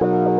you.